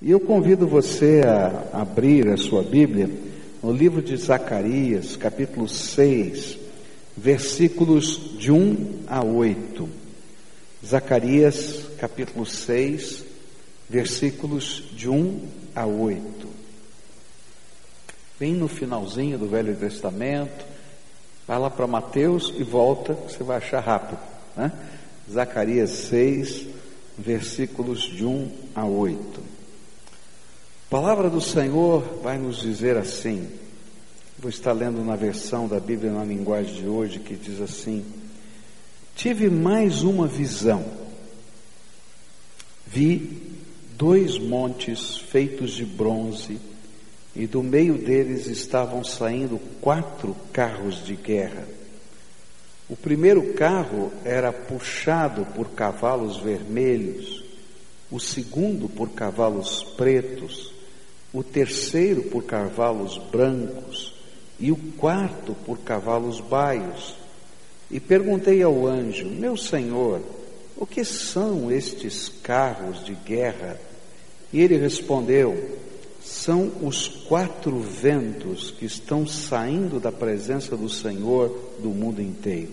E eu convido você a abrir a sua Bíblia no livro de Zacarias, capítulo 6, versículos de 1 a 8. Zacarias, capítulo 6, versículos de 1 a 8. Bem no finalzinho do Velho Testamento, vai lá para Mateus e volta, você vai achar rápido. Né? Zacarias 6, versículos de 1 a 8. A palavra do Senhor vai nos dizer assim, vou estar lendo na versão da Bíblia na linguagem de hoje, que diz assim: Tive mais uma visão. Vi dois montes feitos de bronze, e do meio deles estavam saindo quatro carros de guerra. O primeiro carro era puxado por cavalos vermelhos, o segundo por cavalos pretos o terceiro por cavalos brancos e o quarto por cavalos baios. E perguntei ao anjo: Meu senhor, o que são estes carros de guerra? E ele respondeu: São os quatro ventos que estão saindo da presença do Senhor do mundo inteiro.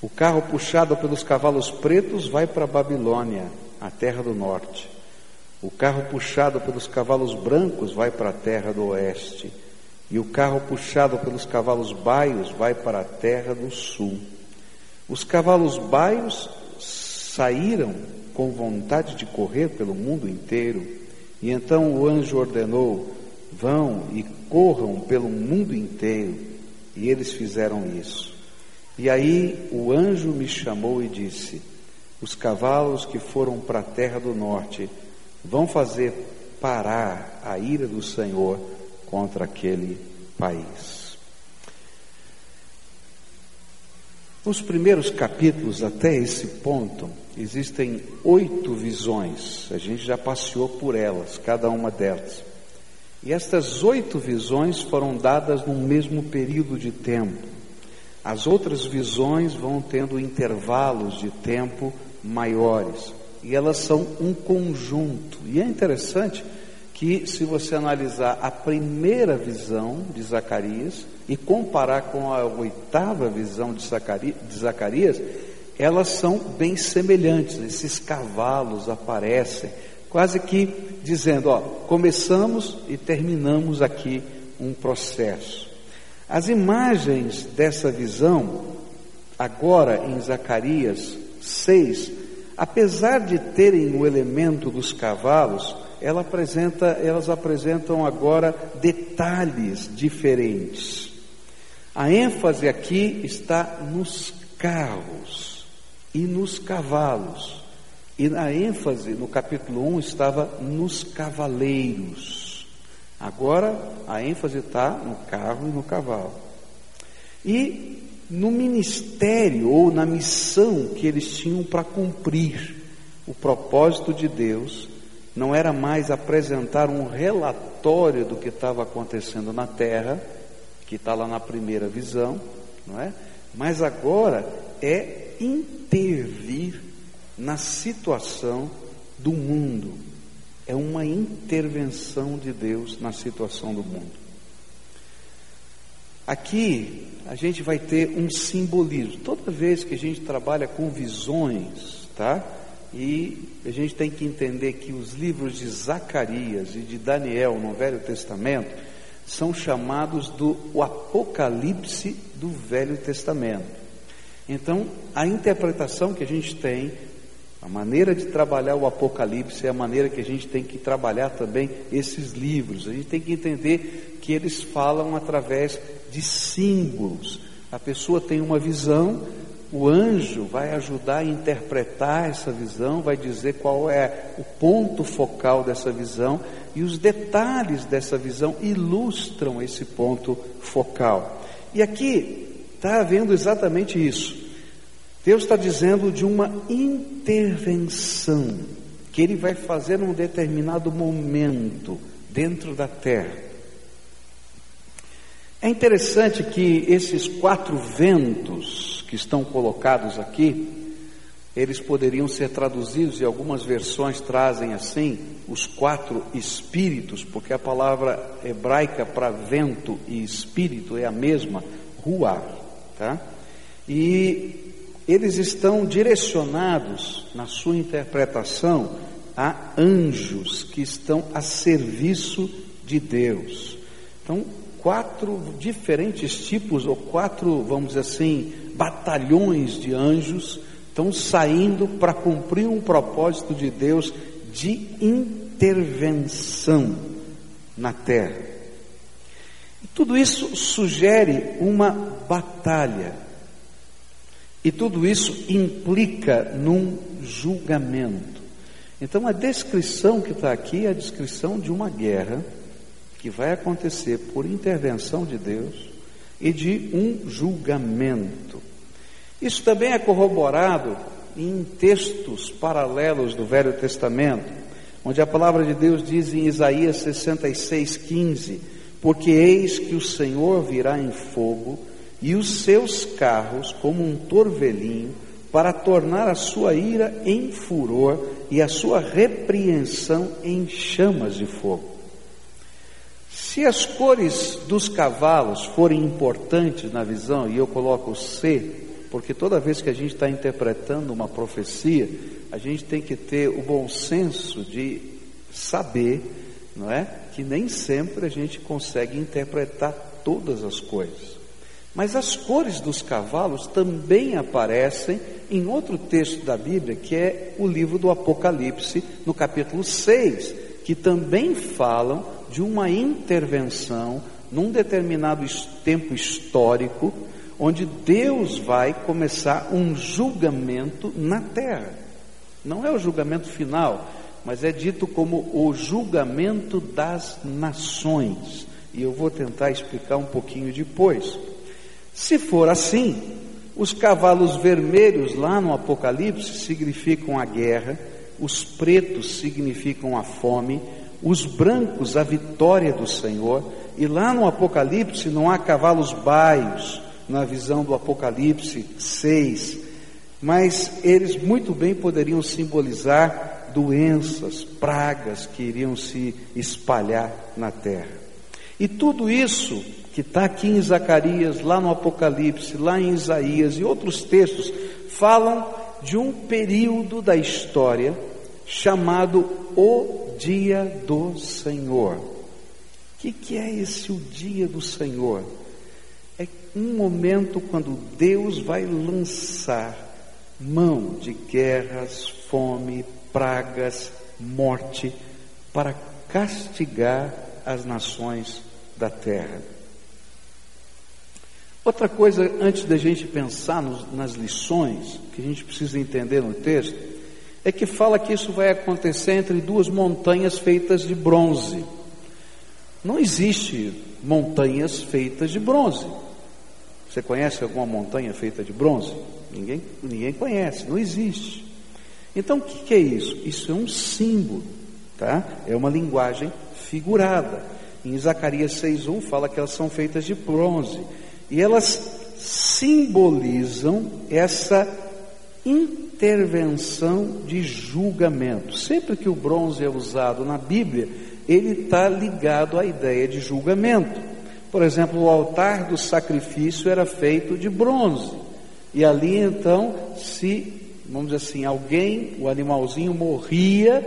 O carro puxado pelos cavalos pretos vai para a Babilônia, a terra do norte. O carro puxado pelos cavalos brancos vai para a terra do oeste, e o carro puxado pelos cavalos baios vai para a terra do sul. Os cavalos baios saíram com vontade de correr pelo mundo inteiro, e então o anjo ordenou: vão e corram pelo mundo inteiro, e eles fizeram isso. E aí o anjo me chamou e disse: os cavalos que foram para a terra do norte vão fazer parar a ira do Senhor contra aquele país. Nos primeiros capítulos, até esse ponto, existem oito visões. A gente já passeou por elas, cada uma delas. E estas oito visões foram dadas num mesmo período de tempo. As outras visões vão tendo intervalos de tempo maiores e elas são um conjunto. E é interessante que, se você analisar a primeira visão de Zacarias e comparar com a oitava visão de Zacarias, elas são bem semelhantes. Esses cavalos aparecem, quase que dizendo: ó, começamos e terminamos aqui um processo. As imagens dessa visão, agora em Zacarias 6, Apesar de terem o elemento dos cavalos, ela apresenta, elas apresentam agora detalhes diferentes. A ênfase aqui está nos carros e nos cavalos. E a ênfase no capítulo 1 estava nos cavaleiros. Agora a ênfase está no carro e no cavalo. E no ministério ou na missão que eles tinham para cumprir. O propósito de Deus não era mais apresentar um relatório do que estava acontecendo na terra, que está lá na primeira visão, não é? Mas agora é intervir na situação do mundo. É uma intervenção de Deus na situação do mundo. Aqui a gente vai ter um simbolismo. Toda vez que a gente trabalha com visões, tá? E a gente tem que entender que os livros de Zacarias e de Daniel no Velho Testamento são chamados do Apocalipse do Velho Testamento. Então, a interpretação que a gente tem, a maneira de trabalhar o Apocalipse é a maneira que a gente tem que trabalhar também esses livros. A gente tem que entender que eles falam através de símbolos. A pessoa tem uma visão, o anjo vai ajudar a interpretar essa visão, vai dizer qual é o ponto focal dessa visão e os detalhes dessa visão ilustram esse ponto focal. E aqui está havendo exatamente isso. Deus está dizendo de uma intervenção que Ele vai fazer num determinado momento dentro da terra. É interessante que esses quatro ventos que estão colocados aqui eles poderiam ser traduzidos, e algumas versões trazem assim, os quatro espíritos, porque a palavra hebraica para vento e espírito é a mesma, ruar, tá? E eles estão direcionados na sua interpretação a anjos que estão a serviço de Deus. Então, quatro diferentes tipos, ou quatro, vamos dizer assim, batalhões de anjos estão saindo para cumprir um propósito de Deus de intervenção na terra. E tudo isso sugere uma batalha. E tudo isso implica num julgamento. Então a descrição que está aqui é a descrição de uma guerra que vai acontecer por intervenção de Deus e de um julgamento. Isso também é corroborado em textos paralelos do Velho Testamento, onde a palavra de Deus diz em Isaías 66, 15: Porque eis que o Senhor virá em fogo, e os seus carros como um torvelinho, para tornar a sua ira em furor e a sua repreensão em chamas de fogo. Se as cores dos cavalos forem importantes na visão, e eu coloco C, porque toda vez que a gente está interpretando uma profecia, a gente tem que ter o bom senso de saber, não é? Que nem sempre a gente consegue interpretar todas as coisas. Mas as cores dos cavalos também aparecem em outro texto da Bíblia, que é o livro do Apocalipse, no capítulo 6, que também falam de uma intervenção num determinado tempo histórico onde Deus vai começar um julgamento na terra. Não é o julgamento final, mas é dito como o julgamento das nações. E eu vou tentar explicar um pouquinho depois. Se for assim, os cavalos vermelhos lá no Apocalipse significam a guerra, os pretos significam a fome, os brancos a vitória do Senhor, e lá no Apocalipse não há cavalos baios, na visão do Apocalipse 6, mas eles muito bem poderiam simbolizar doenças, pragas que iriam se espalhar na terra. E tudo isso que está aqui em Zacarias, lá no Apocalipse, lá em Isaías e outros textos, falam de um período da história chamado o Dia do Senhor. O que, que é esse o Dia do Senhor? um momento quando Deus vai lançar mão de guerras, fome, pragas, morte, para castigar as nações da terra. Outra coisa, antes da gente pensar nos, nas lições que a gente precisa entender no texto, é que fala que isso vai acontecer entre duas montanhas feitas de bronze. Não existe montanhas feitas de bronze. Você conhece alguma montanha feita de bronze? Ninguém, ninguém conhece, não existe. Então o que, é isso? Isso é um símbolo, tá? É uma linguagem figurada. Em Zacarias 6:1 fala que elas são feitas de bronze e elas simbolizam essa intervenção de julgamento. Sempre que o bronze é usado na Bíblia, ele está ligado à ideia de julgamento. Por exemplo, o altar do sacrifício era feito de bronze. E ali então, se, vamos dizer assim, alguém, o animalzinho morria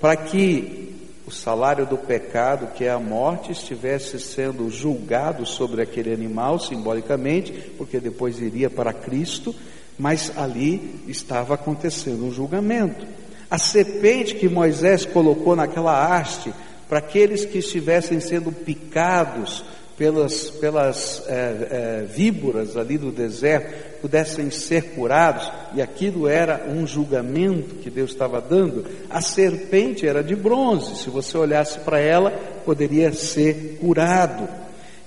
para que o salário do pecado, que é a morte, estivesse sendo julgado sobre aquele animal, simbolicamente, porque depois iria para Cristo, mas ali estava acontecendo um julgamento. A serpente que Moisés colocou naquela haste, para aqueles que estivessem sendo picados, pelas, pelas é, é, víboras ali do deserto pudessem ser curados, e aquilo era um julgamento que Deus estava dando, a serpente era de bronze, se você olhasse para ela, poderia ser curado.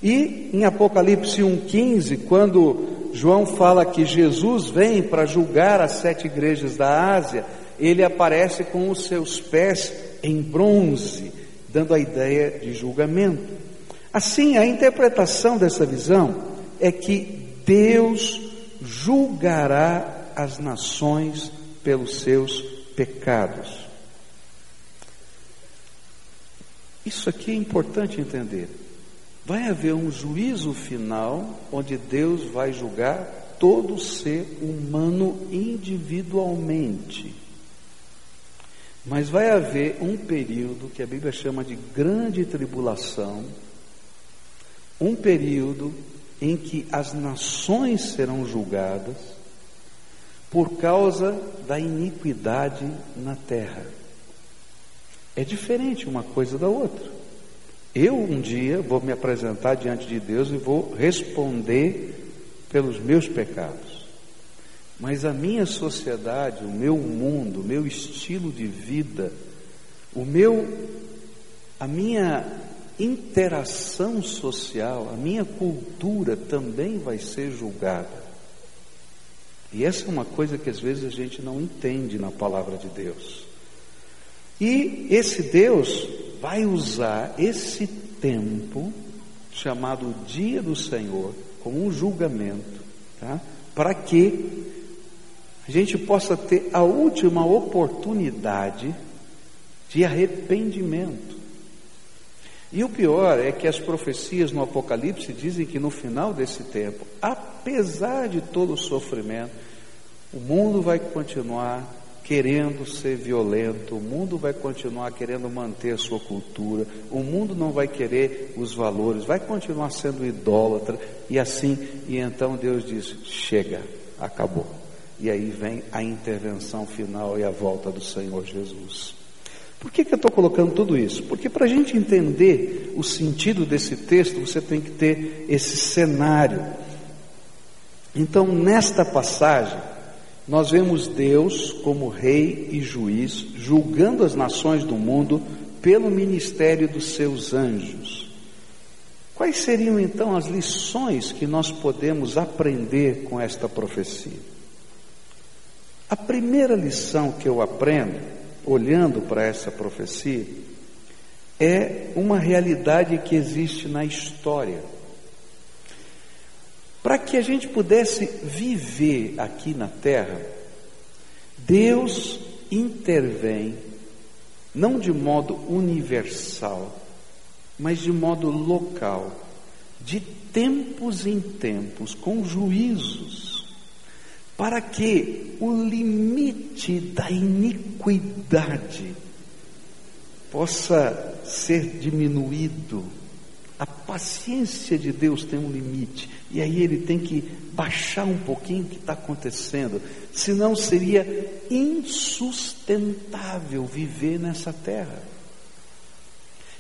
E em Apocalipse 1,15, quando João fala que Jesus vem para julgar as sete igrejas da Ásia, ele aparece com os seus pés em bronze, dando a ideia de julgamento. Assim, a interpretação dessa visão é que Deus julgará as nações pelos seus pecados. Isso aqui é importante entender. Vai haver um juízo final onde Deus vai julgar todo ser humano individualmente. Mas vai haver um período que a Bíblia chama de grande tribulação, um período em que as nações serão julgadas por causa da iniquidade na terra. É diferente uma coisa da outra. Eu um dia vou me apresentar diante de Deus e vou responder pelos meus pecados. Mas a minha sociedade, o meu mundo, o meu estilo de vida, o meu a minha interação social, a minha cultura também vai ser julgada. E essa é uma coisa que às vezes a gente não entende na palavra de Deus. E esse Deus vai usar esse tempo, chamado Dia do Senhor, como um julgamento, tá? para que a gente possa ter a última oportunidade de arrependimento. E o pior é que as profecias no Apocalipse dizem que no final desse tempo, apesar de todo o sofrimento, o mundo vai continuar querendo ser violento, o mundo vai continuar querendo manter a sua cultura, o mundo não vai querer os valores, vai continuar sendo idólatra, e assim, e então Deus diz: chega, acabou. E aí vem a intervenção final e a volta do Senhor Jesus. Por que, que eu estou colocando tudo isso? Porque para a gente entender o sentido desse texto, você tem que ter esse cenário. Então, nesta passagem, nós vemos Deus como rei e juiz, julgando as nações do mundo pelo ministério dos seus anjos. Quais seriam então as lições que nós podemos aprender com esta profecia? A primeira lição que eu aprendo, olhando para essa profecia, é uma realidade que existe na história. Para que a gente pudesse viver aqui na terra, Deus intervém, não de modo universal, mas de modo local, de tempos em tempos, com juízos, para que o limite da iniquidade possa ser diminuído a paciência de Deus tem um limite, e aí ele tem que baixar um pouquinho o que está acontecendo, senão seria insustentável viver nessa terra.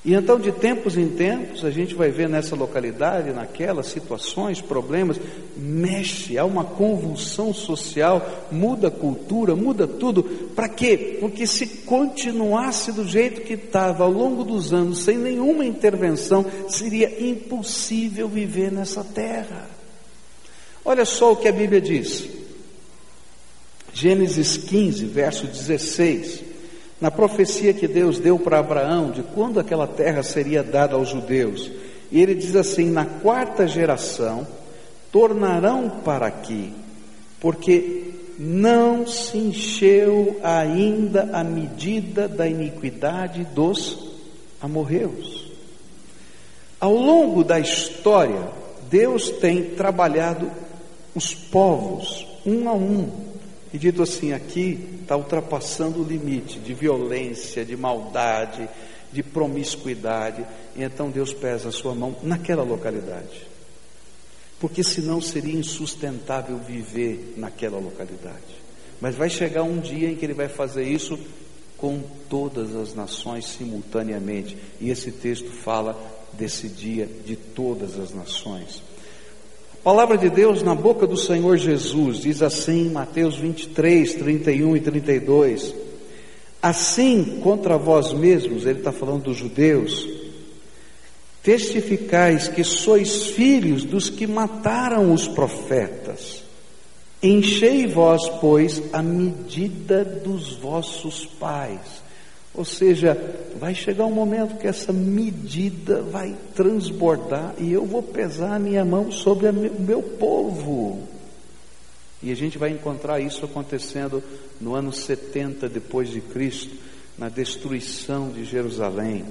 E então, de tempos em tempos, a gente vai ver nessa localidade, naquelas situações, problemas, mexe, há uma convulsão social, muda a cultura, muda tudo. Para quê? Porque se continuasse do jeito que estava ao longo dos anos, sem nenhuma intervenção, seria impossível viver nessa terra. Olha só o que a Bíblia diz. Gênesis 15, verso 16 na profecia que Deus deu para Abraão de quando aquela terra seria dada aos judeus. E ele diz assim: na quarta geração tornarão para aqui, porque não se encheu ainda a medida da iniquidade dos amorreus. Ao longo da história, Deus tem trabalhado os povos um a um e dito assim: aqui está ultrapassando o limite de violência, de maldade, de promiscuidade. E então Deus pesa a sua mão naquela localidade. Porque senão seria insustentável viver naquela localidade. Mas vai chegar um dia em que ele vai fazer isso com todas as nações simultaneamente. E esse texto fala desse dia de todas as nações. Palavra de Deus na boca do Senhor Jesus diz assim, Mateus 23, 31 e 32. Assim contra vós mesmos, ele está falando dos judeus, testificais que sois filhos dos que mataram os profetas. Enchei vós, pois, a medida dos vossos pais. Ou seja, vai chegar um momento que essa medida vai transbordar e eu vou pesar a minha mão sobre o meu povo. E a gente vai encontrar isso acontecendo no ano 70 depois de Cristo, na destruição de Jerusalém.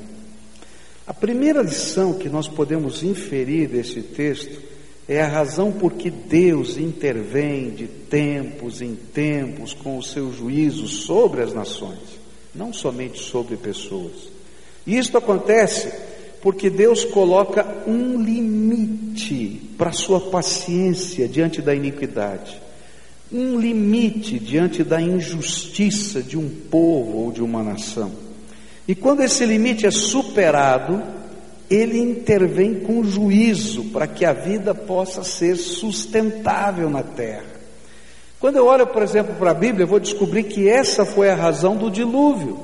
A primeira lição que nós podemos inferir desse texto é a razão por que Deus intervém de tempos em tempos com o seu juízo sobre as nações, não somente sobre pessoas. E isto acontece porque Deus coloca um limite para a sua paciência diante da iniquidade, um limite diante da injustiça de um povo ou de uma nação. E quando esse limite é superado, ele intervém com juízo para que a vida possa ser sustentável na terra. Quando eu olho, por exemplo, para a Bíblia, eu vou descobrir que essa foi a razão do dilúvio.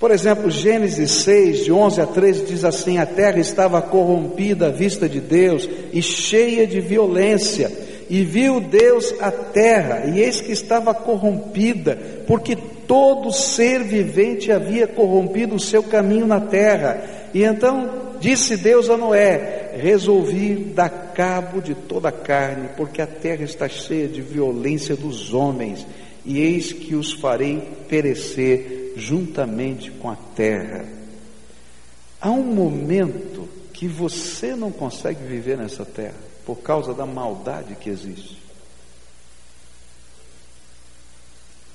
Por exemplo, Gênesis 6, de 11 a 13, diz assim: A terra estava corrompida à vista de Deus e cheia de violência. E viu Deus a terra, e eis que estava corrompida, porque todo ser vivente havia corrompido o seu caminho na terra e então disse Deus a Noé: Resolvi dar cabo de toda a carne, porque a terra está cheia de violência dos homens, e eis que os farei perecer juntamente com a terra. Há um momento que você não consegue viver nessa terra por causa da maldade que existe.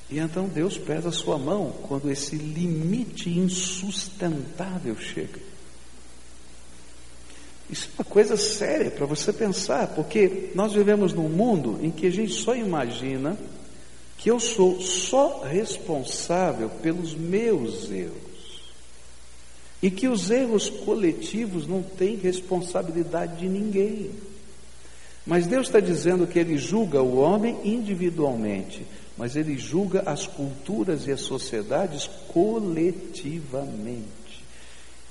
E então Deus pesa a sua mão quando esse limite insustentável chega. Isso é uma coisa séria para você pensar, porque nós vivemos num mundo em que a gente só imagina que eu sou só responsável pelos meus erros. E que os erros coletivos não têm responsabilidade de ninguém. Mas Deus está dizendo que Ele julga o homem individualmente, mas Ele julga as culturas e as sociedades coletivamente.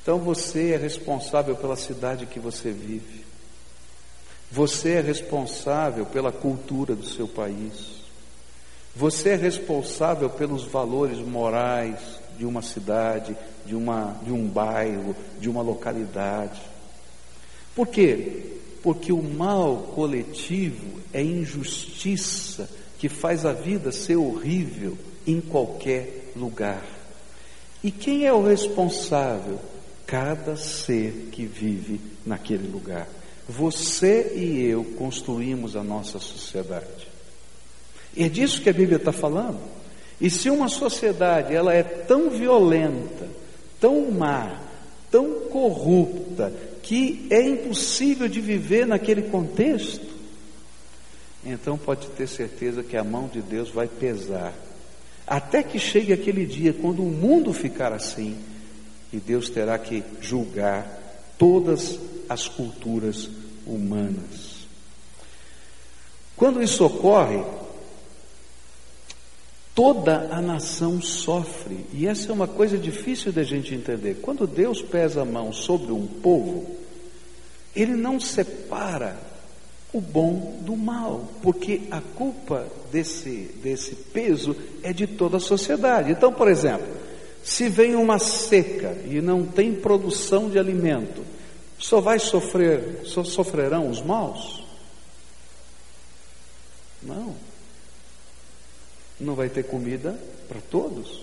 Então você é responsável pela cidade que você vive. Você é responsável pela cultura do seu país. Você é responsável pelos valores morais de uma cidade, de, uma, de um bairro, de uma localidade. Por quê? Porque o mal coletivo é injustiça que faz a vida ser horrível em qualquer lugar. E quem é o responsável? Cada ser que vive naquele lugar. Você e eu construímos a nossa sociedade. E é disso que a Bíblia está falando. E se uma sociedade ela é tão violenta, tão má, tão corrupta, que é impossível de viver naquele contexto, então pode ter certeza que a mão de Deus vai pesar. Até que chegue aquele dia quando o mundo ficar assim, e Deus terá que julgar todas as culturas humanas. Quando isso ocorre, toda a nação sofre, e essa é uma coisa difícil da gente entender. Quando Deus pesa a mão sobre um povo, ele não separa o bom do mal, porque a culpa desse, desse peso é de toda a sociedade. Então, por exemplo, se vem uma seca e não tem produção de alimento, só vai sofrer, só sofrerão os maus? Não. Não vai ter comida para todos.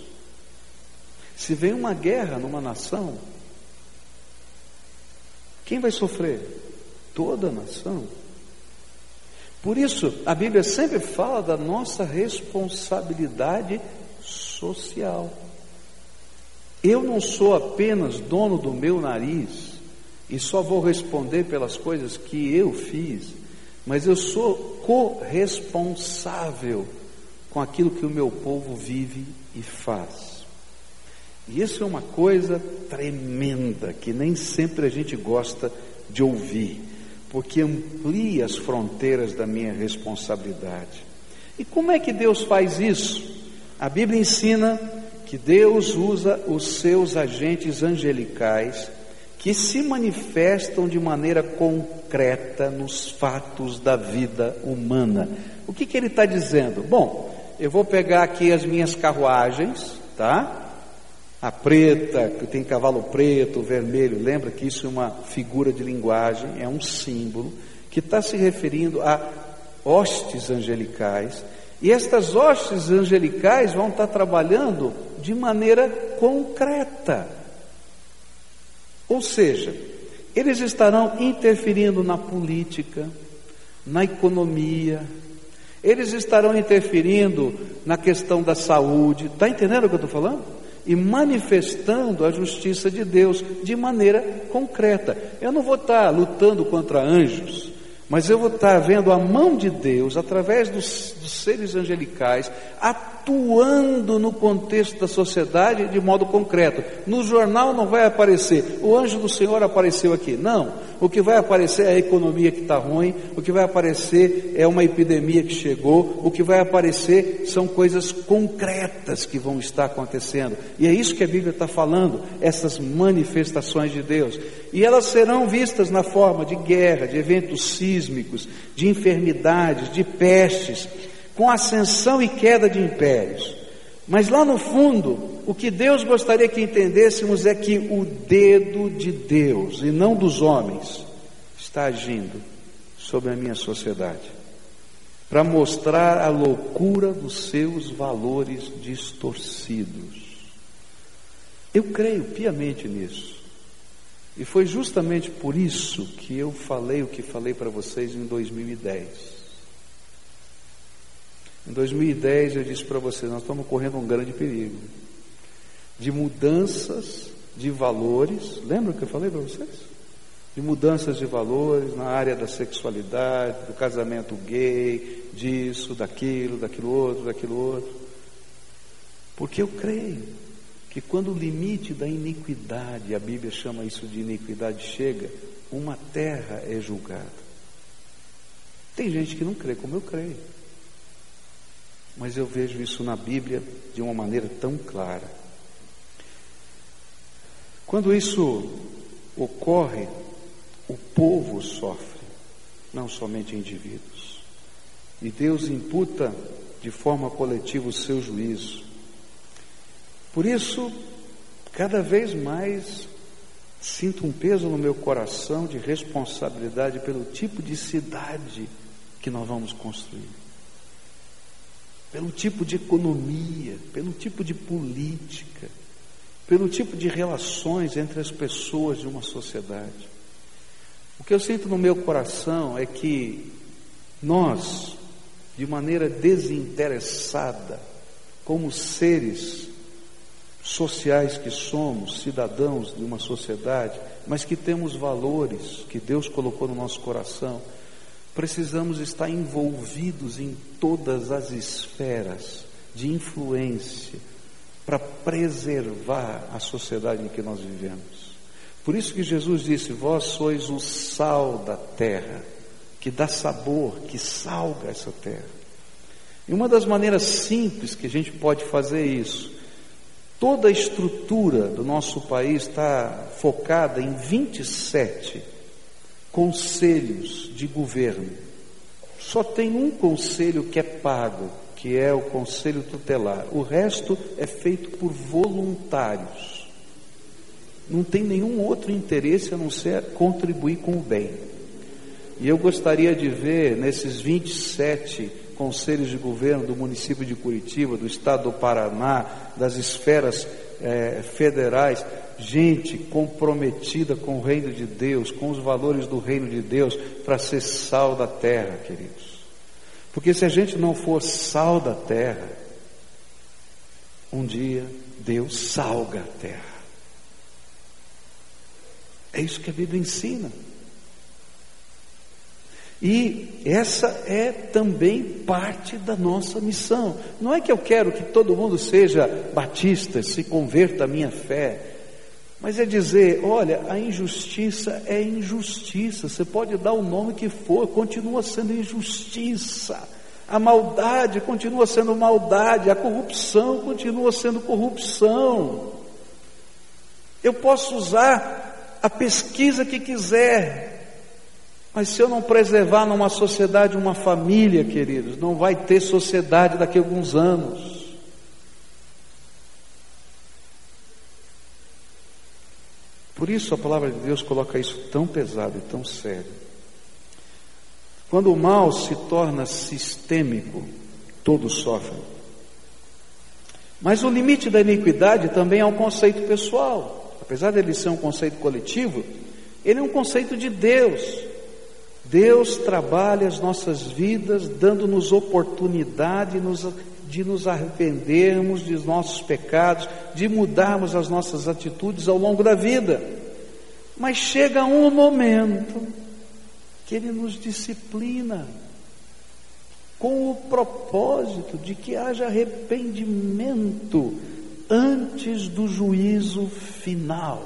Se vem uma guerra numa nação, quem vai sofrer? Toda a nação. Por isso, a Bíblia sempre fala da nossa responsabilidade social. Eu não sou apenas dono do meu nariz e só vou responder pelas coisas que eu fiz, mas eu sou corresponsável com aquilo que o meu povo vive e faz. E isso é uma coisa tremenda que nem sempre a gente gosta de ouvir, porque amplia as fronteiras da minha responsabilidade. E como é que Deus faz isso? A Bíblia ensina que Deus usa os seus agentes angelicais que se manifestam de maneira concreta nos fatos da vida humana. O que, que ele está dizendo? Bom, eu vou pegar aqui as minhas carruagens, tá? A preta, que tem cavalo preto, vermelho, lembra que isso é uma figura de linguagem, é um símbolo que está se referindo a hostes angelicais, e estas hostes angelicais vão estar trabalhando de maneira concreta. Ou seja, eles estarão interferindo na política, na economia, eles estarão interferindo na questão da saúde. Está entendendo o que eu estou falando? E manifestando a justiça de Deus de maneira concreta. Eu não vou estar lutando contra anjos, mas eu vou estar vendo a mão de Deus através dos, dos seres angelicais atuando no contexto da sociedade de modo concreto. No jornal não vai aparecer, o anjo do Senhor apareceu aqui. Não, o que vai aparecer é a economia que está ruim, o que vai aparecer é uma epidemia que chegou, o que vai aparecer são coisas concretas que vão estar acontecendo. E é isso que a Bíblia está falando, essas manifestações de Deus. E elas serão vistas na forma de guerra, de eventos sísmicos, de enfermidades, de pestes com ascensão e queda de impérios. Mas lá no fundo, o que Deus gostaria que entendêssemos é que o dedo de Deus e não dos homens está agindo sobre a minha sociedade para mostrar a loucura dos seus valores distorcidos. Eu creio piamente nisso. E foi justamente por isso que eu falei o que falei para vocês em 2010. Em 2010 eu disse para vocês, nós estamos correndo um grande perigo de mudanças de valores. Lembra o que eu falei para vocês? De mudanças de valores na área da sexualidade, do casamento gay, disso, daquilo, daquilo outro, daquilo outro. Porque eu creio que quando o limite da iniquidade, a Bíblia chama isso de iniquidade, chega, uma terra é julgada. Tem gente que não crê como eu creio. Mas eu vejo isso na Bíblia de uma maneira tão clara. Quando isso ocorre, o povo sofre, não somente indivíduos. E Deus imputa de forma coletiva o seu juízo. Por isso, cada vez mais sinto um peso no meu coração de responsabilidade pelo tipo de cidade que nós vamos construir pelo tipo de economia, pelo tipo de política, pelo tipo de relações entre as pessoas de uma sociedade. O que eu sinto no meu coração é que nós, de maneira desinteressada, como seres sociais que somos, cidadãos de uma sociedade, mas que temos valores que Deus colocou no nosso coração, precisamos estar envolvidos em todas as esferas de influência para preservar a sociedade em que nós vivemos. Por isso que Jesus disse: Vós sois o sal da terra, que dá sabor, que salga essa terra. E uma das maneiras simples que a gente pode fazer isso, toda a estrutura do nosso país está focada em 27 conselhos de governo. Só tem um conselho que é pago, que é o conselho tutelar. O resto é feito por voluntários. Não tem nenhum outro interesse a não ser contribuir com o bem. E eu gostaria de ver nesses 27 conselhos de governo do município de Curitiba, do estado do Paraná, das esferas eh, federais, gente comprometida com o reino de Deus, com os valores do reino de Deus, para ser sal da terra, queridos. Porque se a gente não for sal da terra, um dia Deus salga a terra. É isso que a Bíblia ensina. E essa é também parte da nossa missão. Não é que eu quero que todo mundo seja batista, se converta à minha fé. Mas é dizer, olha, a injustiça é injustiça. Você pode dar o nome que for, continua sendo injustiça. A maldade continua sendo maldade, a corrupção continua sendo corrupção. Eu posso usar a pesquisa que quiser, mas se eu não preservar numa sociedade uma família, queridos, não vai ter sociedade daqui a alguns anos. Por isso a palavra de Deus coloca isso tão pesado e tão sério. Quando o mal se torna sistêmico, todos sofrem. Mas o limite da iniquidade também é um conceito pessoal. Apesar dele ser um conceito coletivo, ele é um conceito de Deus. Deus trabalha as nossas vidas, dando-nos oportunidade de nos arrependermos de nossos pecados, de mudarmos as nossas atitudes ao longo da vida. Mas chega um momento que Ele nos disciplina, com o propósito de que haja arrependimento antes do juízo final.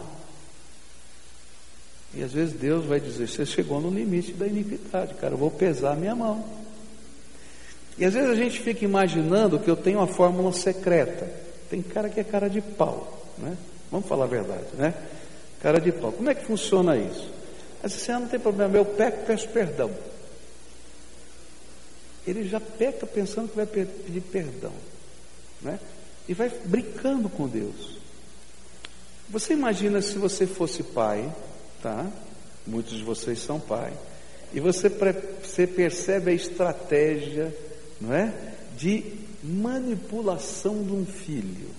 E às vezes Deus vai dizer: Você chegou no limite da iniquidade, cara, eu vou pesar minha mão. E às vezes a gente fica imaginando que eu tenho uma fórmula secreta. Tem cara que é cara de pau, né? Vamos falar a verdade, né? Cara de pau. Como é que funciona isso? Mas assim, ah, não tem problema, eu peco, peço perdão. Ele já peca pensando que vai pedir perdão, né? E vai brincando com Deus. Você imagina se você fosse pai tá? Muitos de vocês são pai. E você, você percebe a estratégia, não é? De manipulação de um filho.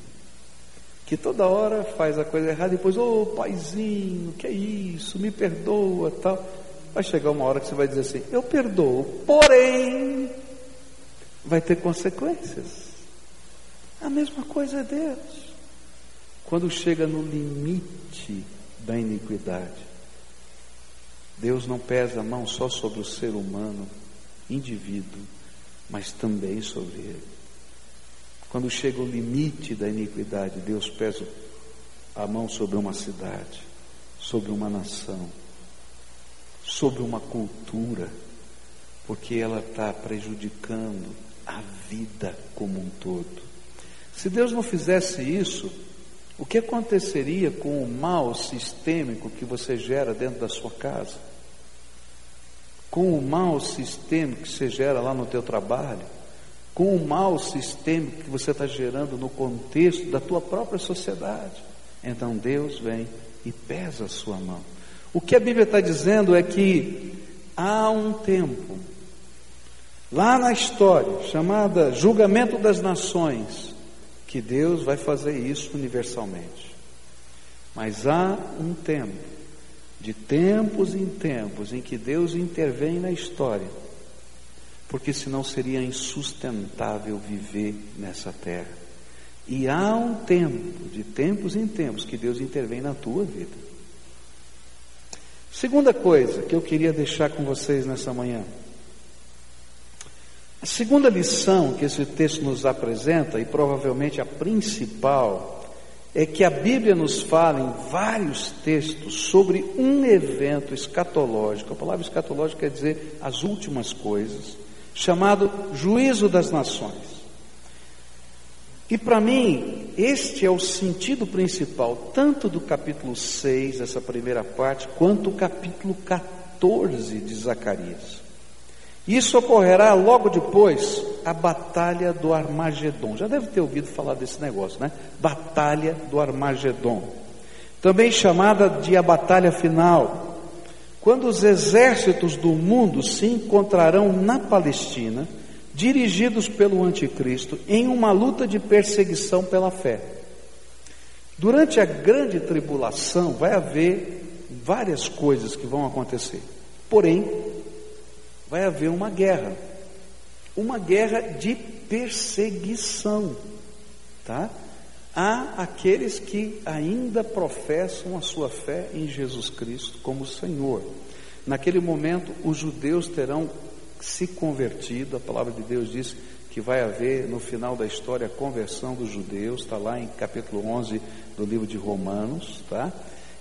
Que toda hora faz a coisa errada e depois, ô oh, paizinho, que é isso? Me perdoa, tal. Vai chegar uma hora que você vai dizer assim: eu perdoo, porém, vai ter consequências. A mesma coisa é Deus. Quando chega no limite da iniquidade, Deus não pesa a mão só sobre o ser humano, indivíduo, mas também sobre ele. Quando chega o limite da iniquidade, Deus pesa a mão sobre uma cidade, sobre uma nação, sobre uma cultura, porque ela está prejudicando a vida como um todo. Se Deus não fizesse isso, o que aconteceria com o mal sistêmico que você gera dentro da sua casa? Com o mal sistêmico que você gera lá no teu trabalho, com o mal sistêmico que você está gerando no contexto da tua própria sociedade. Então Deus vem e pesa a sua mão. O que a Bíblia está dizendo é que há um tempo, lá na história, chamada julgamento das nações, que Deus vai fazer isso universalmente. Mas há um tempo de tempos em tempos em que Deus intervém na história, porque senão seria insustentável viver nessa terra. E há um tempo, de tempos em tempos, que Deus intervém na tua vida. Segunda coisa que eu queria deixar com vocês nessa manhã. A segunda lição que esse texto nos apresenta, e provavelmente a principal, é que a Bíblia nos fala em vários textos sobre um evento escatológico. A palavra escatológico quer dizer as últimas coisas, chamado juízo das nações. E para mim, este é o sentido principal, tanto do capítulo 6, essa primeira parte, quanto do capítulo 14 de Zacarias. Isso ocorrerá logo depois a batalha do Armagedon. Já deve ter ouvido falar desse negócio, né? Batalha do Armagedon. Também chamada de a batalha final. Quando os exércitos do mundo se encontrarão na Palestina, dirigidos pelo anticristo, em uma luta de perseguição pela fé. Durante a grande tribulação vai haver várias coisas que vão acontecer. Porém, vai haver uma guerra. Uma guerra de perseguição, tá? Há aqueles que ainda professam a sua fé em Jesus Cristo como Senhor. Naquele momento, os judeus terão se convertido, a palavra de Deus diz que vai haver no final da história a conversão dos judeus, está lá em capítulo 11 do livro de Romanos, tá?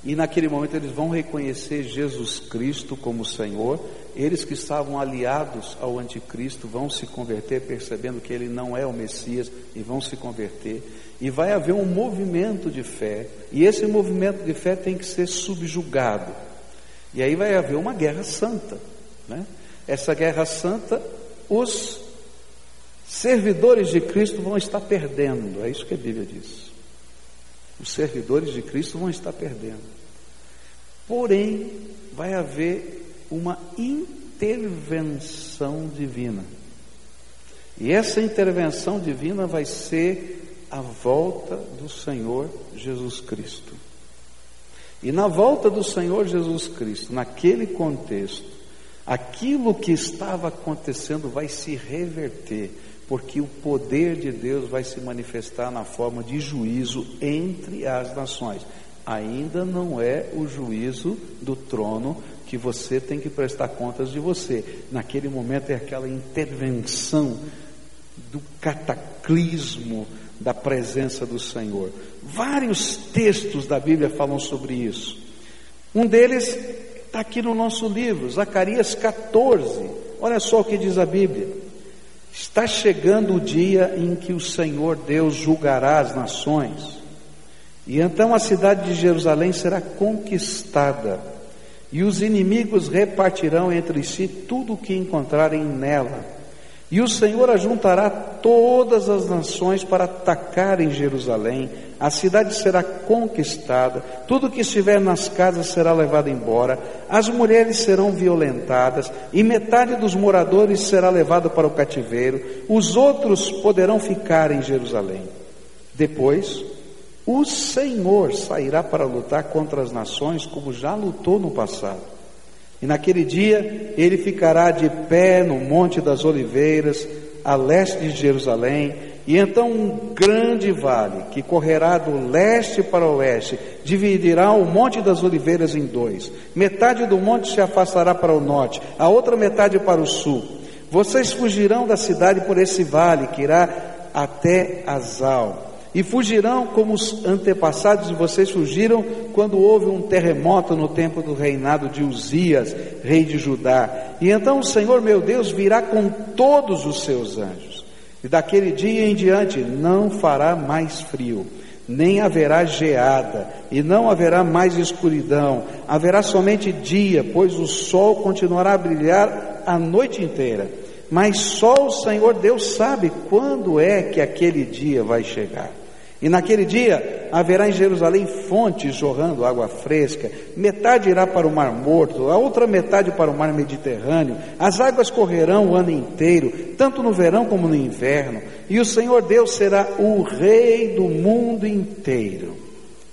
E naquele momento eles vão reconhecer Jesus Cristo como Senhor. Eles que estavam aliados ao anticristo vão se converter, percebendo que ele não é o Messias, e vão se converter. E vai haver um movimento de fé, e esse movimento de fé tem que ser subjugado. E aí vai haver uma guerra santa. Né? Essa guerra santa, os servidores de Cristo vão estar perdendo, é isso que a Bíblia diz. Os servidores de Cristo vão estar perdendo. Porém, vai haver uma intervenção divina. E essa intervenção divina vai ser a volta do Senhor Jesus Cristo. E na volta do Senhor Jesus Cristo, naquele contexto, aquilo que estava acontecendo vai se reverter, porque o poder de Deus vai se manifestar na forma de juízo entre as nações. Ainda não é o juízo do trono que você tem que prestar contas de você. Naquele momento é aquela intervenção do cataclismo da presença do Senhor. Vários textos da Bíblia falam sobre isso. Um deles está aqui no nosso livro, Zacarias 14. Olha só o que diz a Bíblia. Está chegando o dia em que o Senhor Deus julgará as nações, e então a cidade de Jerusalém será conquistada, e os inimigos repartirão entre si tudo o que encontrarem nela e o Senhor ajuntará todas as nações para atacar em Jerusalém. A cidade será conquistada, tudo que estiver nas casas será levado embora, as mulheres serão violentadas, e metade dos moradores será levado para o cativeiro, os outros poderão ficar em Jerusalém. Depois, o Senhor sairá para lutar contra as nações, como já lutou no passado. E naquele dia ele ficará de pé no Monte das Oliveiras, a leste de Jerusalém, e então um grande vale que correrá do leste para o oeste dividirá o Monte das Oliveiras em dois. Metade do monte se afastará para o norte, a outra metade para o sul. Vocês fugirão da cidade por esse vale que irá até Azal e fugirão como os antepassados de vocês fugiram quando houve um terremoto no tempo do reinado de Uzias, rei de Judá. E então o Senhor meu Deus virá com todos os seus anjos. E daquele dia em diante não fará mais frio, nem haverá geada, e não haverá mais escuridão. Haverá somente dia, pois o sol continuará a brilhar a noite inteira. Mas só o Senhor Deus sabe quando é que aquele dia vai chegar. E naquele dia haverá em Jerusalém fontes jorrando água fresca, metade irá para o Mar Morto, a outra metade para o Mar Mediterrâneo. As águas correrão o ano inteiro, tanto no verão como no inverno, e o Senhor Deus será o Rei do mundo inteiro.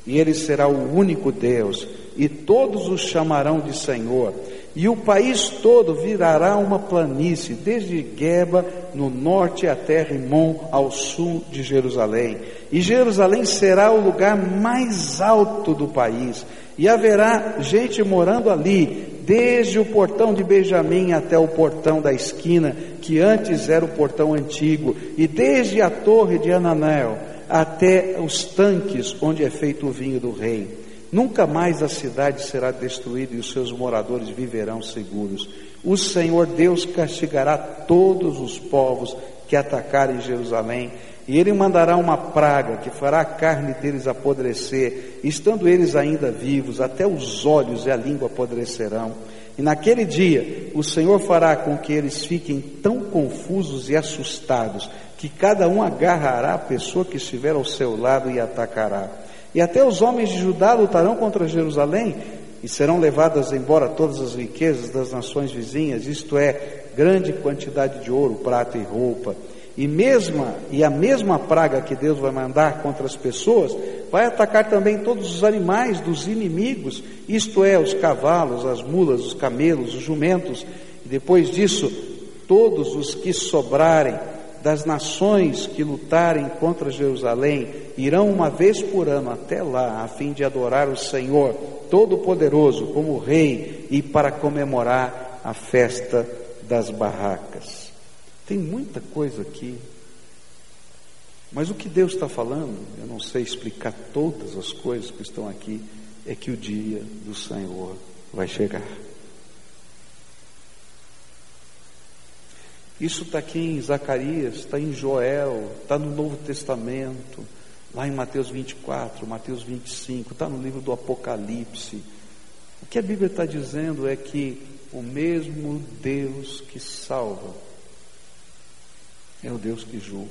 E ele será o único Deus, e todos o chamarão de Senhor. E o país todo virará uma planície, desde Geba, no norte, até Rimon, ao sul de Jerusalém. E Jerusalém será o lugar mais alto do país, e haverá gente morando ali, desde o portão de Benjamim até o portão da esquina, que antes era o portão antigo, e desde a torre de Ananel até os tanques onde é feito o vinho do rei. Nunca mais a cidade será destruída e os seus moradores viverão seguros. O Senhor Deus castigará todos os povos que atacarem Jerusalém, e ele mandará uma praga que fará a carne deles apodrecer, estando eles ainda vivos, até os olhos e a língua apodrecerão. E naquele dia o Senhor fará com que eles fiquem tão confusos e assustados, que cada um agarrará a pessoa que estiver ao seu lado e atacará. E até os homens de Judá lutarão contra Jerusalém e serão levadas embora todas as riquezas das nações vizinhas, isto é, grande quantidade de ouro, prata e roupa. E mesma e a mesma praga que Deus vai mandar contra as pessoas, vai atacar também todos os animais dos inimigos, isto é, os cavalos, as mulas, os camelos, os jumentos. E depois disso, todos os que sobrarem das nações que lutarem contra Jerusalém irão uma vez por ano até lá, a fim de adorar o Senhor Todo-Poderoso como Rei e para comemorar a festa das barracas. Tem muita coisa aqui, mas o que Deus está falando, eu não sei explicar todas as coisas que estão aqui, é que o dia do Senhor vai chegar. Isso está aqui em Zacarias, está em Joel, está no Novo Testamento, lá em Mateus 24, Mateus 25, está no livro do Apocalipse. O que a Bíblia está dizendo é que o mesmo Deus que salva é o Deus que julga.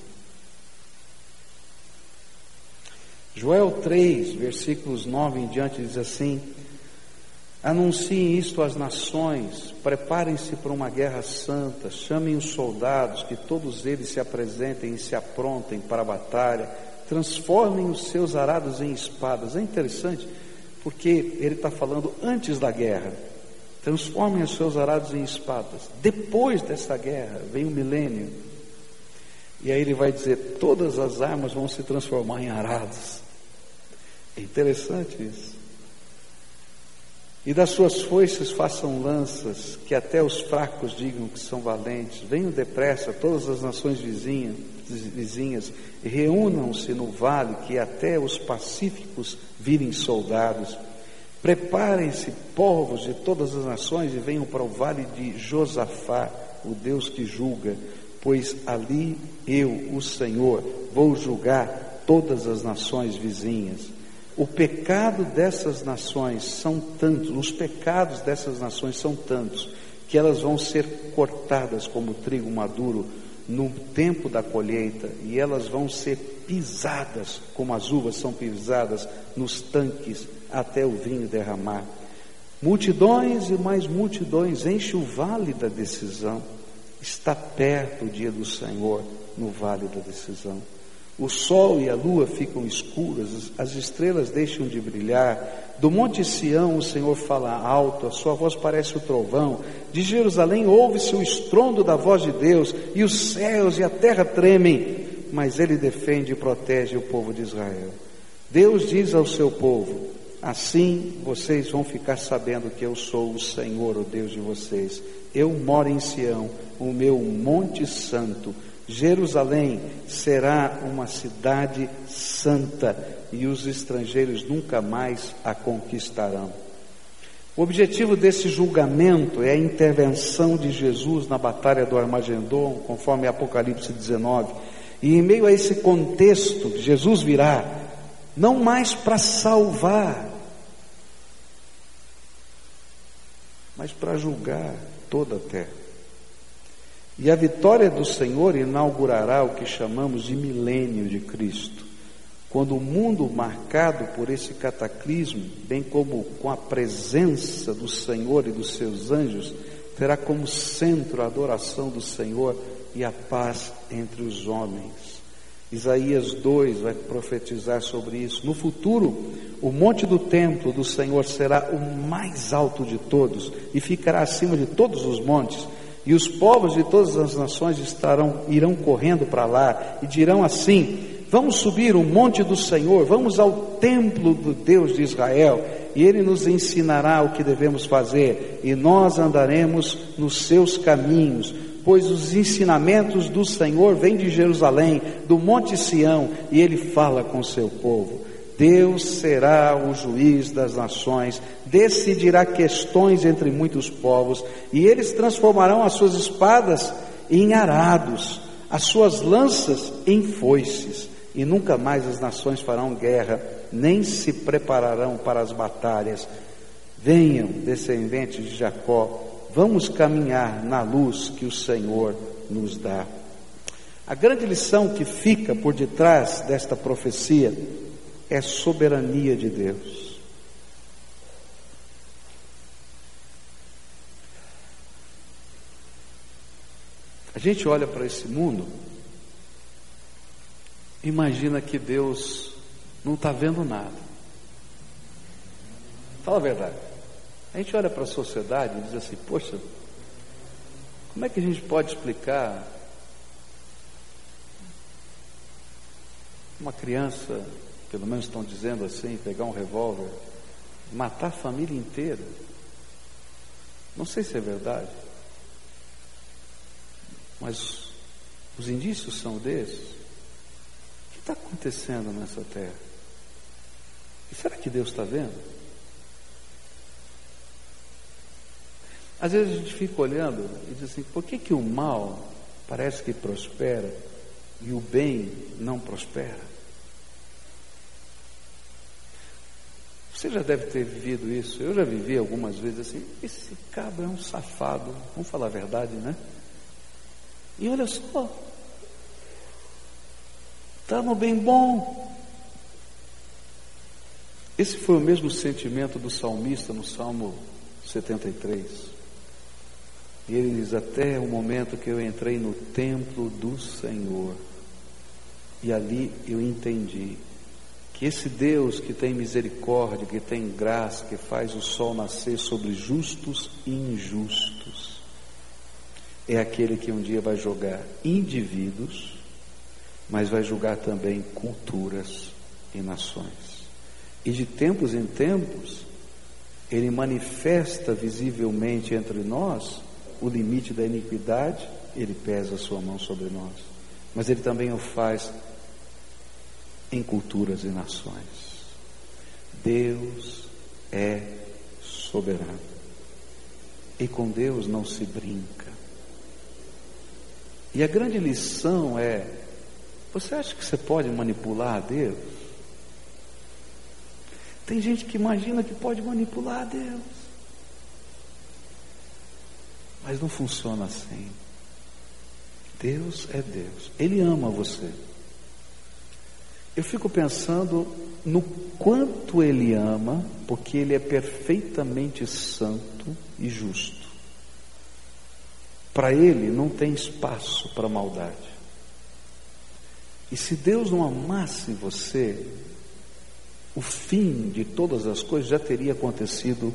Joel 3, versículos 9 em diante, diz assim: Anunciem isto às nações, preparem-se para uma guerra santa, chamem os soldados, que todos eles se apresentem e se aprontem para a batalha, transformem os seus arados em espadas. É interessante, porque ele está falando antes da guerra. Transformem os seus arados em espadas. Depois dessa guerra, vem o milênio. E aí ele vai dizer: todas as armas vão se transformar em arados. É interessante isso. E das suas foices façam lanças, que até os fracos digam que são valentes. Venham depressa todas as nações vizinhas, vizinhas reúnam-se no vale, que até os pacíficos virem soldados. Preparem-se, povos de todas as nações, e venham para o vale de Josafá, o Deus que julga, pois ali eu, o Senhor, vou julgar todas as nações vizinhas. O pecado dessas nações são tantos, os pecados dessas nações são tantos, que elas vão ser cortadas como trigo maduro no tempo da colheita, e elas vão ser pisadas como as uvas são pisadas nos tanques até o vinho derramar. Multidões e mais multidões enche o vale da decisão. Está perto o dia do Senhor no vale da decisão. O sol e a lua ficam escuras, as estrelas deixam de brilhar. Do monte Sião o Senhor fala alto, a sua voz parece o trovão. De Jerusalém ouve-se o estrondo da voz de Deus, e os céus e a terra tremem, mas ele defende e protege o povo de Israel. Deus diz ao seu povo: Assim vocês vão ficar sabendo que eu sou o Senhor, o Deus de vocês. Eu moro em Sião, o meu monte santo Jerusalém será uma cidade santa e os estrangeiros nunca mais a conquistarão. O objetivo desse julgamento é a intervenção de Jesus na batalha do Armagedon, conforme Apocalipse 19. E em meio a esse contexto, Jesus virá não mais para salvar, mas para julgar toda a terra. E a vitória do Senhor inaugurará o que chamamos de milênio de Cristo, quando o mundo marcado por esse cataclismo, bem como com a presença do Senhor e dos seus anjos, terá como centro a adoração do Senhor e a paz entre os homens. Isaías 2 vai profetizar sobre isso. No futuro, o monte do templo do Senhor será o mais alto de todos e ficará acima de todos os montes e os povos de todas as nações estarão, irão correndo para lá e dirão assim: Vamos subir o monte do Senhor, vamos ao templo do Deus de Israel, e ele nos ensinará o que devemos fazer, e nós andaremos nos seus caminhos, pois os ensinamentos do Senhor vêm de Jerusalém, do monte Sião, e ele fala com seu povo. Deus será o juiz das nações, decidirá questões entre muitos povos, e eles transformarão as suas espadas em arados, as suas lanças em foices, e nunca mais as nações farão guerra, nem se prepararão para as batalhas. Venham, descendentes de Jacó, vamos caminhar na luz que o Senhor nos dá. A grande lição que fica por detrás desta profecia é soberania de Deus. A gente olha para esse mundo, imagina que Deus não está vendo nada. Fala a verdade. A gente olha para a sociedade e diz assim: poxa, como é que a gente pode explicar uma criança pelo menos estão dizendo assim, pegar um revólver, matar a família inteira. Não sei se é verdade, mas os indícios são desses. O que está acontecendo nessa terra? E será que Deus está vendo? Às vezes a gente fica olhando e diz assim, por que, que o mal parece que prospera e o bem não prospera? Você já deve ter vivido isso. Eu já vivi algumas vezes assim. Esse cabra é um safado. Vamos falar a verdade, né? E olha só. Está no bem bom. Esse foi o mesmo sentimento do salmista no Salmo 73. E ele diz: Até o momento que eu entrei no templo do Senhor, e ali eu entendi que esse Deus que tem misericórdia, que tem graça, que faz o sol nascer sobre justos e injustos, é aquele que um dia vai jogar indivíduos, mas vai julgar também culturas e nações. E de tempos em tempos, ele manifesta visivelmente entre nós o limite da iniquidade, ele pesa a sua mão sobre nós. Mas ele também o faz em culturas e nações. Deus é soberano. E com Deus não se brinca. E a grande lição é: você acha que você pode manipular a Deus? Tem gente que imagina que pode manipular a Deus. Mas não funciona assim. Deus é Deus. Ele ama você. Eu fico pensando no quanto Ele ama, porque Ele é perfeitamente santo e justo. Para Ele não tem espaço para maldade. E se Deus não amasse você, o fim de todas as coisas já teria acontecido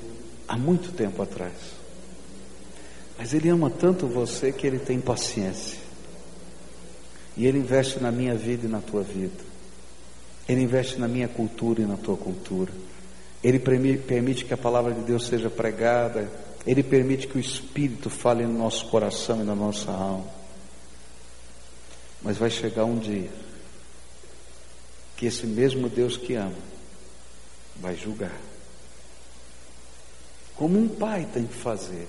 há muito tempo atrás. Mas Ele ama tanto você que Ele tem paciência. E Ele investe na minha vida e na tua vida. Ele investe na minha cultura e na tua cultura. Ele permite que a palavra de Deus seja pregada. Ele permite que o Espírito fale no nosso coração e na nossa alma. Mas vai chegar um dia que esse mesmo Deus que ama vai julgar. Como um pai tem que fazer.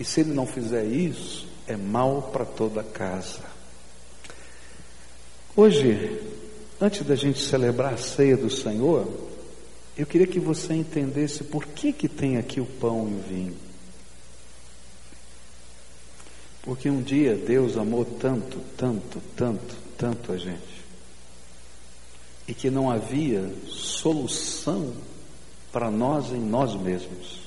E se ele não fizer isso, é mal para toda a casa. Hoje, Antes da gente celebrar a ceia do Senhor, eu queria que você entendesse por que que tem aqui o pão e o vinho. Porque um dia Deus amou tanto, tanto, tanto, tanto a gente. E que não havia solução para nós em nós mesmos.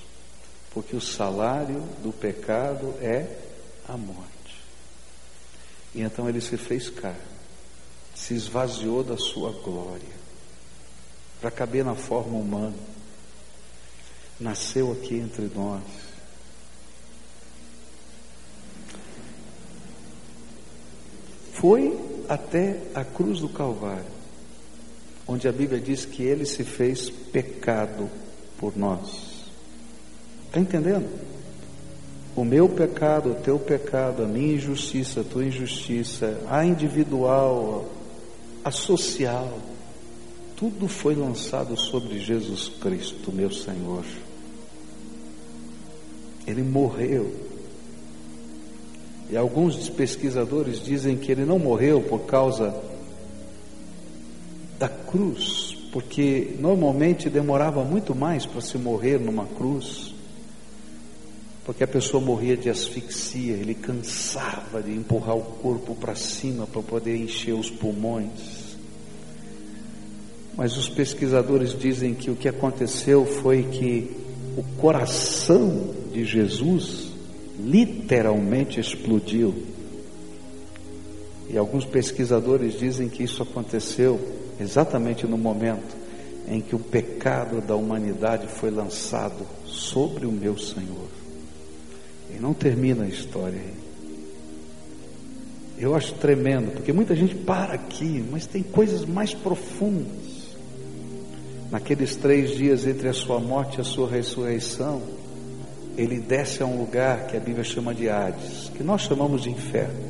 Porque o salário do pecado é a morte. E então ele se fez carne se esvaziou da sua glória para caber na forma humana. Nasceu aqui entre nós. Foi até a cruz do Calvário, onde a Bíblia diz que ele se fez pecado por nós. Está entendendo? O meu pecado, o teu pecado, a minha injustiça, a tua injustiça, a individual, a social, tudo foi lançado sobre Jesus Cristo, meu Senhor. Ele morreu. E alguns pesquisadores dizem que ele não morreu por causa da cruz, porque normalmente demorava muito mais para se morrer numa cruz, porque a pessoa morria de asfixia, ele cansava de empurrar o corpo para cima para poder encher os pulmões. Mas os pesquisadores dizem que o que aconteceu foi que o coração de Jesus literalmente explodiu. E alguns pesquisadores dizem que isso aconteceu exatamente no momento em que o pecado da humanidade foi lançado sobre o meu Senhor. E não termina a história aí. Eu acho tremendo, porque muita gente para aqui, mas tem coisas mais profundas naqueles três dias entre a sua morte e a sua ressurreição, ele desce a um lugar que a Bíblia chama de Hades, que nós chamamos de inferno.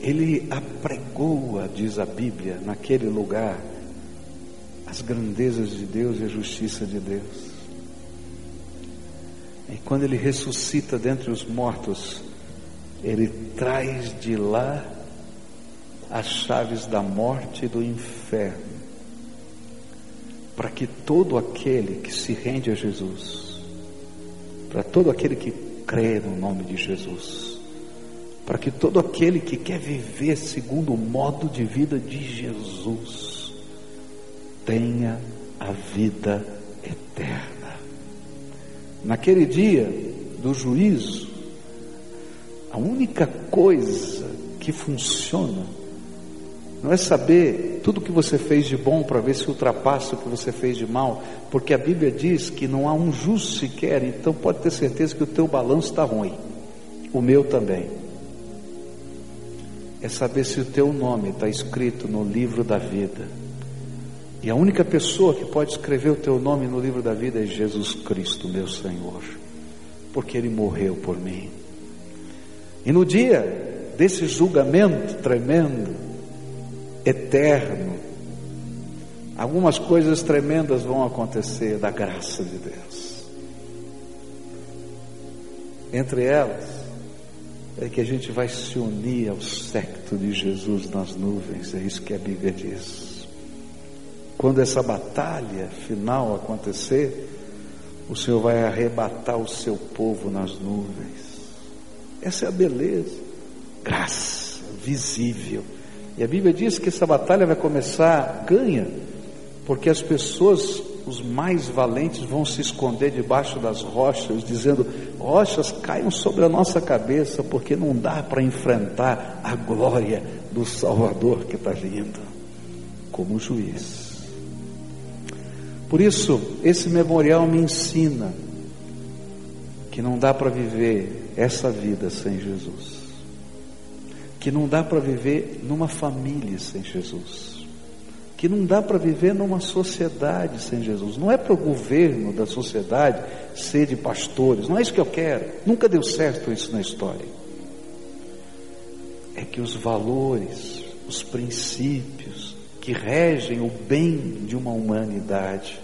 Ele apregoa, diz a Bíblia, naquele lugar, as grandezas de Deus e a justiça de Deus. E quando ele ressuscita dentre os mortos, ele traz de lá as chaves da morte e do inferno, para que todo aquele que se rende a Jesus, para todo aquele que crê no nome de Jesus, para que todo aquele que quer viver segundo o modo de vida de Jesus, tenha a vida eterna. Naquele dia do juízo, a única coisa que funciona não é saber tudo que você fez de bom para ver se ultrapassa o que você fez de mal, porque a Bíblia diz que não há um justo sequer, então pode ter certeza que o teu balanço está ruim, o meu também. É saber se o teu nome está escrito no livro da vida. E a única pessoa que pode escrever o teu nome no livro da vida é Jesus Cristo, meu Senhor, porque Ele morreu por mim. E no dia desse julgamento tremendo, eterno, algumas coisas tremendas vão acontecer da graça de Deus. Entre elas, é que a gente vai se unir ao secto de Jesus nas nuvens, é isso que a Bíblia diz. Quando essa batalha final acontecer, o Senhor vai arrebatar o seu povo nas nuvens. Essa é a beleza, graça visível. E a Bíblia diz que essa batalha vai começar ganha, porque as pessoas, os mais valentes, vão se esconder debaixo das rochas, dizendo: rochas caiam sobre a nossa cabeça, porque não dá para enfrentar a glória do Salvador que está vindo, como juiz. Por isso, esse memorial me ensina que não dá para viver essa vida sem Jesus. Que não dá para viver numa família sem Jesus. Que não dá para viver numa sociedade sem Jesus. Não é para o governo da sociedade ser de pastores. Não é isso que eu quero. Nunca deu certo isso na história. É que os valores, os princípios que regem o bem de uma humanidade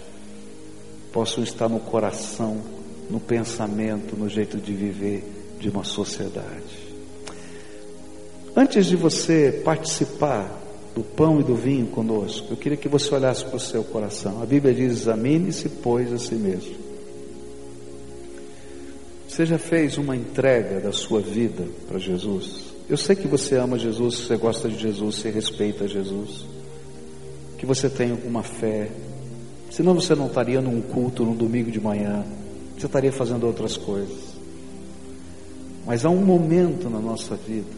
possam estar no coração, no pensamento, no jeito de viver de uma sociedade. Antes de você participar do pão e do vinho conosco, eu queria que você olhasse para o seu coração. A Bíblia diz: examine-se, pois, a si mesmo. Você já fez uma entrega da sua vida para Jesus? Eu sei que você ama Jesus, você gosta de Jesus, você respeita Jesus, que você tem alguma fé, senão você não estaria num culto no domingo de manhã, você estaria fazendo outras coisas. Mas há um momento na nossa vida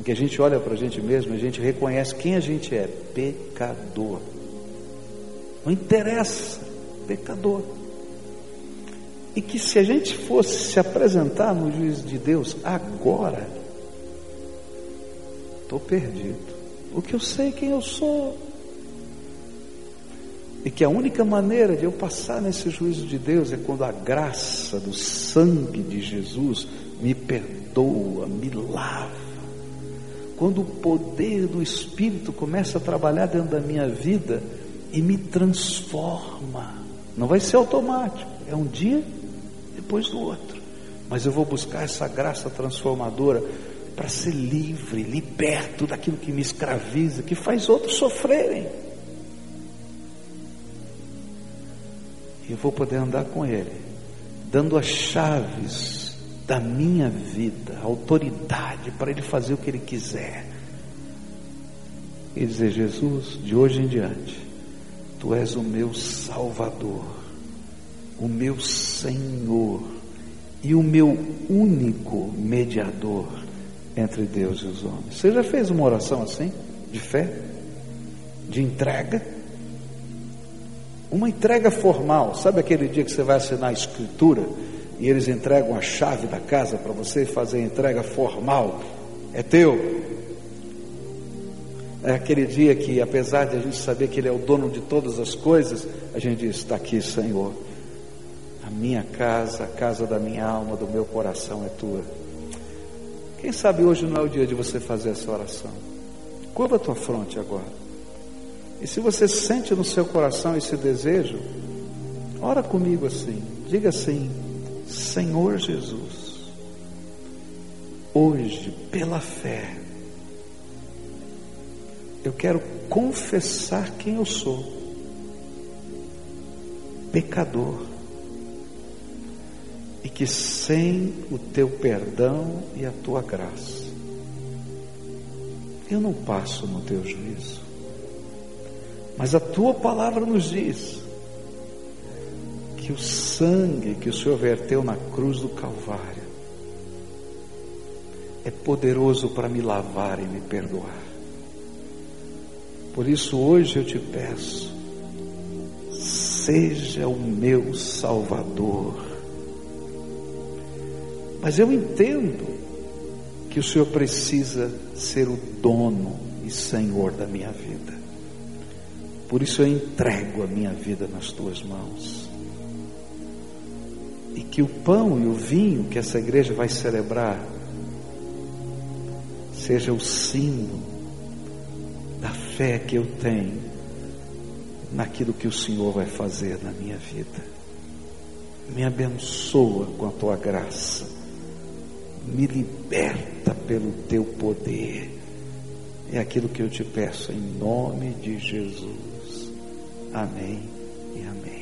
em que a gente olha para a gente mesmo e a gente reconhece quem a gente é: pecador. Não interessa, pecador. E que se a gente fosse se apresentar no juízo de Deus agora, estou perdido. Porque eu sei quem eu sou. E que a única maneira de eu passar nesse juízo de Deus é quando a graça do sangue de Jesus me perdoa, me lava. Quando o poder do Espírito começa a trabalhar dentro da minha vida e me transforma. Não vai ser automático, é um dia depois do outro. Mas eu vou buscar essa graça transformadora para ser livre, liberto daquilo que me escraviza, que faz outros sofrerem. Eu vou poder andar com Ele, dando as chaves da minha vida, autoridade para Ele fazer o que Ele quiser. E dizer: Jesus, de hoje em diante, Tu és o meu Salvador, o meu Senhor e o meu único mediador entre Deus e os homens. Você já fez uma oração assim, de fé, de entrega? Uma entrega formal, sabe aquele dia que você vai assinar a escritura? e eles entregam a chave da casa para você fazer a entrega formal, é teu. É aquele dia que, apesar de a gente saber que Ele é o dono de todas as coisas, a gente diz: Está aqui, Senhor. A minha casa, a casa da minha alma, do meu coração é tua. Quem sabe hoje não é o dia de você fazer essa oração? Curva a tua fronte agora. E se você sente no seu coração esse desejo, ora comigo assim. Diga assim: Senhor Jesus, hoje, pela fé, eu quero confessar quem eu sou, pecador, e que sem o teu perdão e a tua graça, eu não passo no teu juízo, mas a tua palavra nos diz que o sangue que o Senhor verteu na cruz do Calvário é poderoso para me lavar e me perdoar. Por isso hoje eu te peço, seja o meu Salvador. Mas eu entendo que o Senhor precisa ser o dono e Senhor da minha vida. Por isso eu entrego a minha vida nas tuas mãos. E que o pão e o vinho que essa igreja vai celebrar seja o símbolo da fé que eu tenho naquilo que o Senhor vai fazer na minha vida. Me abençoa com a tua graça, me liberta pelo teu poder. É aquilo que eu te peço em nome de Jesus. Amém.